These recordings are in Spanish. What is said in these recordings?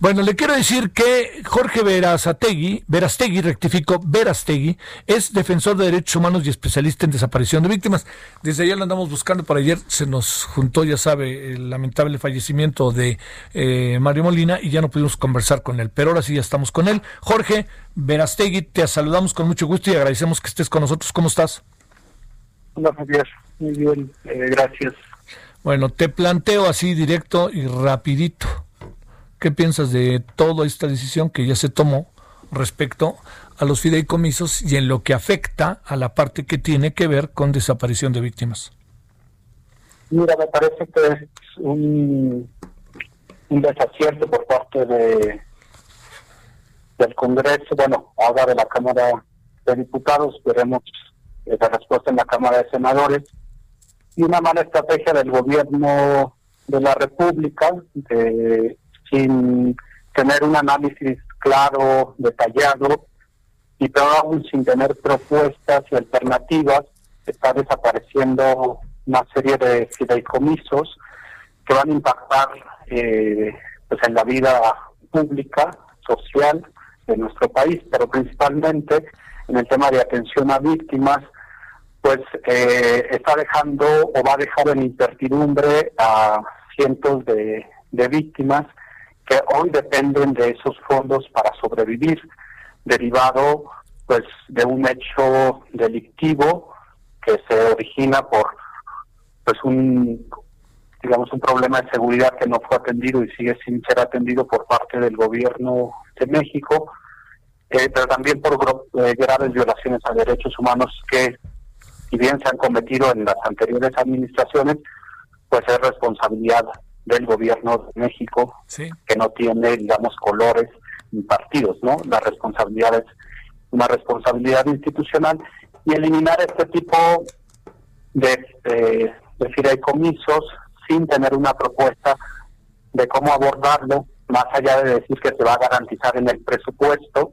Bueno, le quiero decir que Jorge Verastegui, Verastegui, rectifico, Verastegui, es defensor de derechos humanos y especialista en desaparición de víctimas. Desde ayer lo andamos buscando, por ayer se nos juntó, ya sabe, el lamentable fallecimiento de eh, Mario Molina y ya no pudimos conversar con él, pero ahora sí ya estamos con él. Jorge Verastegui, te saludamos con mucho gusto y agradecemos que estés con nosotros. ¿Cómo estás? Hola Javier, muy bien, eh, gracias. Bueno, te planteo así directo y rapidito. ¿Qué piensas de toda esta decisión que ya se tomó respecto a los fideicomisos y en lo que afecta a la parte que tiene que ver con desaparición de víctimas? Mira, me parece que es un, un desacierto por parte de del Congreso, bueno, ahora de la Cámara de Diputados, veremos la respuesta en la Cámara de Senadores, y una mala estrategia del gobierno de la República de sin tener un análisis claro, detallado, y peor aún sin tener propuestas y alternativas, está desapareciendo una serie de fideicomisos que van a impactar eh, pues en la vida pública, social de nuestro país, pero principalmente en el tema de atención a víctimas, pues eh, está dejando o va a dejar en incertidumbre a cientos de víctimas que hoy dependen de esos fondos para sobrevivir, derivado pues de un hecho delictivo que se origina por pues un digamos un problema de seguridad que no fue atendido y sigue sin ser atendido por parte del gobierno de México, eh, pero también por eh, graves violaciones a derechos humanos que, si bien se han cometido en las anteriores administraciones, pues es responsabilidad del gobierno de México, que no tiene, digamos, colores ni partidos, ¿no? La responsabilidad es una responsabilidad institucional y eliminar este tipo de, de, de fideicomisos sin tener una propuesta de cómo abordarlo, más allá de decir que se va a garantizar en el presupuesto,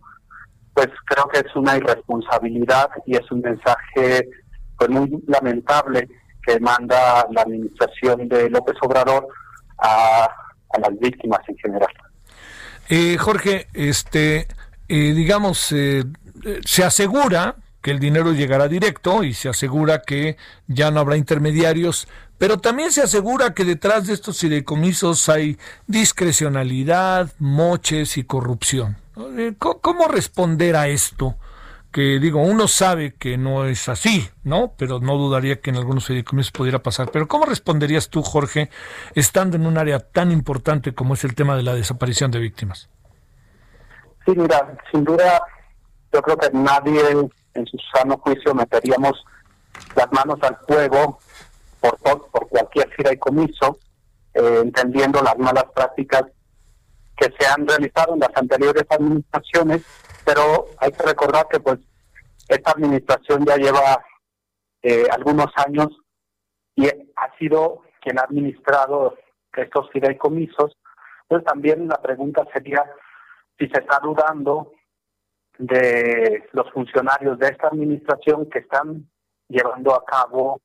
pues creo que es una irresponsabilidad y es un mensaje pues muy lamentable que manda la administración de López Obrador a, las víctimas en general. Eh, Jorge, este, eh, digamos, eh, se asegura que el dinero llegará directo y se asegura que ya no habrá intermediarios, pero también se asegura que detrás de estos fideicomisos hay discrecionalidad, moches y corrupción. ¿Cómo responder a esto? Que digo, uno sabe que no es así, ¿no? Pero no dudaría que en algunos fideicomisos pudiera pasar. Pero ¿cómo responderías tú, Jorge, estando en un área tan importante como es el tema de la desaparición de víctimas? Sí, mira, sin duda, yo creo que nadie en su sano juicio meteríamos las manos al fuego por, por cualquier fideicomiso, eh, entendiendo las malas prácticas que se han realizado en las anteriores administraciones pero hay que recordar que pues esta administración ya lleva eh, algunos años y ha sido quien ha administrado estos fideicomisos. Entonces también la pregunta sería si se está dudando de los funcionarios de esta administración que están llevando a cabo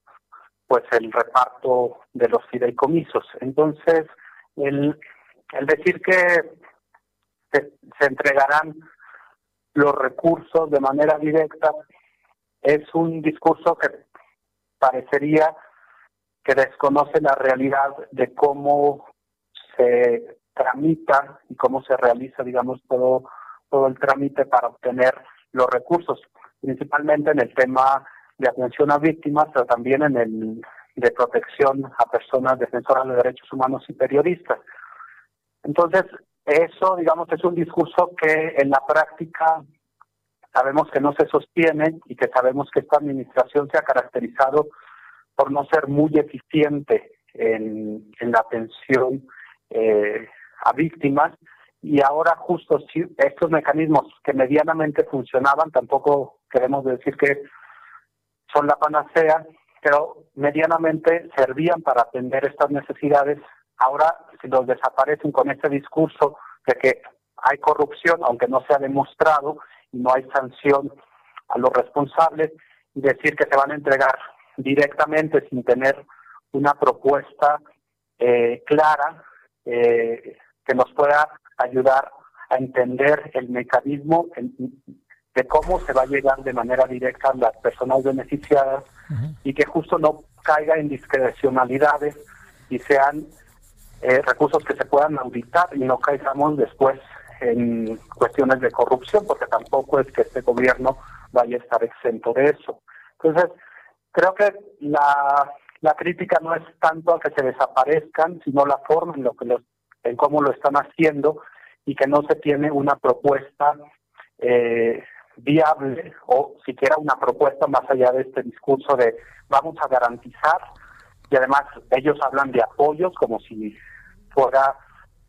pues el reparto de los fideicomisos. Entonces, el, el decir que se entregarán los recursos de manera directa es un discurso que parecería que desconoce la realidad de cómo se tramita y cómo se realiza, digamos, todo, todo el trámite para obtener los recursos, principalmente en el tema de atención a víctimas, pero también en el de protección a personas defensoras de derechos humanos y periodistas. Entonces, eso, digamos, es un discurso que en la práctica sabemos que no se sostiene y que sabemos que esta administración se ha caracterizado por no ser muy eficiente en, la atención eh, a víctimas y ahora justo si estos mecanismos que medianamente funcionaban, tampoco queremos decir que son la panacea, pero medianamente servían para atender estas necesidades. Ahora, si los desaparecen con este discurso de que hay corrupción, aunque no se ha demostrado, y no hay sanción a los responsables, y decir que se van a entregar directamente sin tener una propuesta eh, clara eh, que nos pueda ayudar a entender el mecanismo de cómo se va a llegar de manera directa a las personas beneficiadas y que justo no caiga en discrecionalidades y sean eh, recursos que se puedan auditar y no caigamos después en cuestiones de corrupción, porque tampoco es que este gobierno vaya a estar exento de eso. Entonces, creo que la, la crítica no es tanto a que se desaparezcan, sino la forma en lo que los, en cómo lo están haciendo y que no se tiene una propuesta eh, viable o siquiera una propuesta más allá de este discurso de vamos a garantizar y además ellos hablan de apoyos como si fuera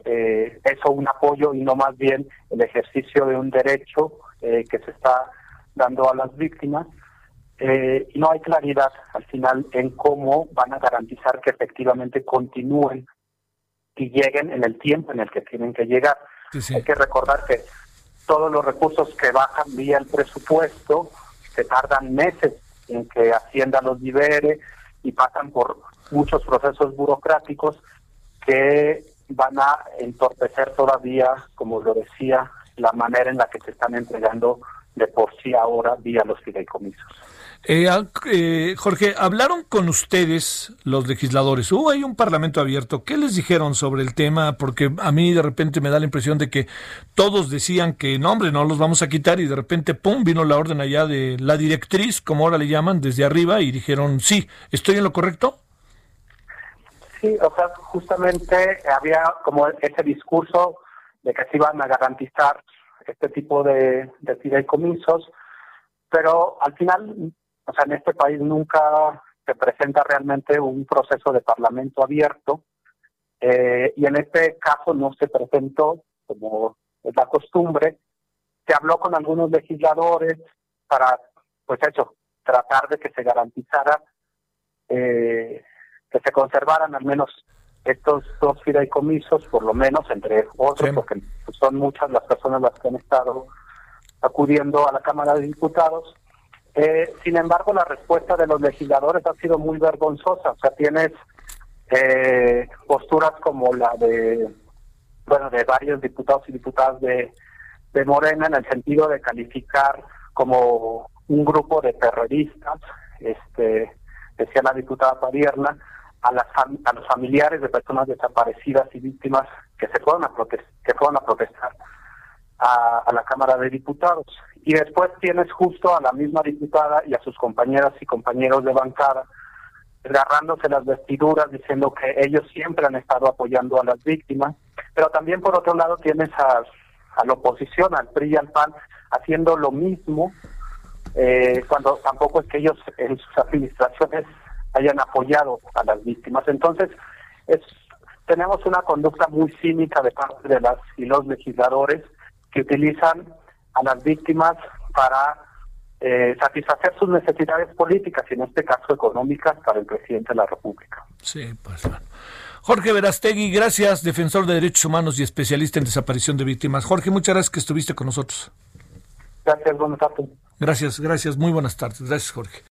eh, eso un apoyo y no más bien el ejercicio de un derecho eh, que se está dando a las víctimas eh, y no hay claridad al final en cómo van a garantizar que efectivamente continúen y lleguen en el tiempo en el que tienen que llegar. Hay que recordar que todos los recursos que bajan vía el presupuesto se tardan meses en que Hacienda los libere y pasan por muchos procesos burocráticos que van a entorpecer todavía, como lo decía, la manera en la que se están entregando de por sí ahora vía los fideicomisos. Eh, eh, Jorge, ¿hablaron con ustedes los legisladores? ¿Hubo ahí un parlamento abierto? ¿Qué les dijeron sobre el tema? Porque a mí de repente me da la impresión de que todos decían que no, hombre, no los vamos a quitar y de repente, ¡pum!, vino la orden allá de la directriz, como ahora le llaman, desde arriba y dijeron, sí, ¿estoy en lo correcto? Sí, o sea, justamente había como ese discurso de que se iban a garantizar este tipo de, de fideicomisos, pero al final o sea, en este país nunca se presenta realmente un proceso de parlamento abierto eh, y en este caso no se presentó, como es la costumbre, se habló con algunos legisladores para, pues eso, tratar de que se garantizara, eh, que se conservaran al menos estos dos fideicomisos, por lo menos entre otros, porque son muchas las personas las que han estado acudiendo a la Cámara de Diputados. Eh, sin embargo, la respuesta de los legisladores ha sido muy vergonzosa. O sea, tienes eh, posturas como la de, bueno, de varios diputados y diputadas de, de Morena en el sentido de calificar como un grupo de terroristas, este, decía la diputada Padierna, a, las a los familiares de personas desaparecidas y víctimas que se fueron a, que fueron a protestar a, la Cámara de Diputados. Y después tienes justo a la misma diputada y a sus compañeras y compañeros de bancada agarrándose las vestiduras diciendo que ellos siempre han estado apoyando a las víctimas, pero también por otro lado tienes a, a la oposición, al PRI y al PAN, haciendo lo mismo, eh, cuando tampoco es que ellos en sus administraciones hayan apoyado a las víctimas. Entonces, es, tenemos una conducta muy cínica de parte de las y los legisladores que utilizan a las víctimas para eh, satisfacer sus necesidades políticas y en este caso económicas para el presidente de la República. Sí, pues. Jorge Verastegui, gracias, defensor de derechos humanos y especialista en desaparición de víctimas. Jorge, muchas gracias que estuviste con nosotros. Gracias, buenas tardes. Gracias, gracias, muy buenas tardes. Gracias, Jorge.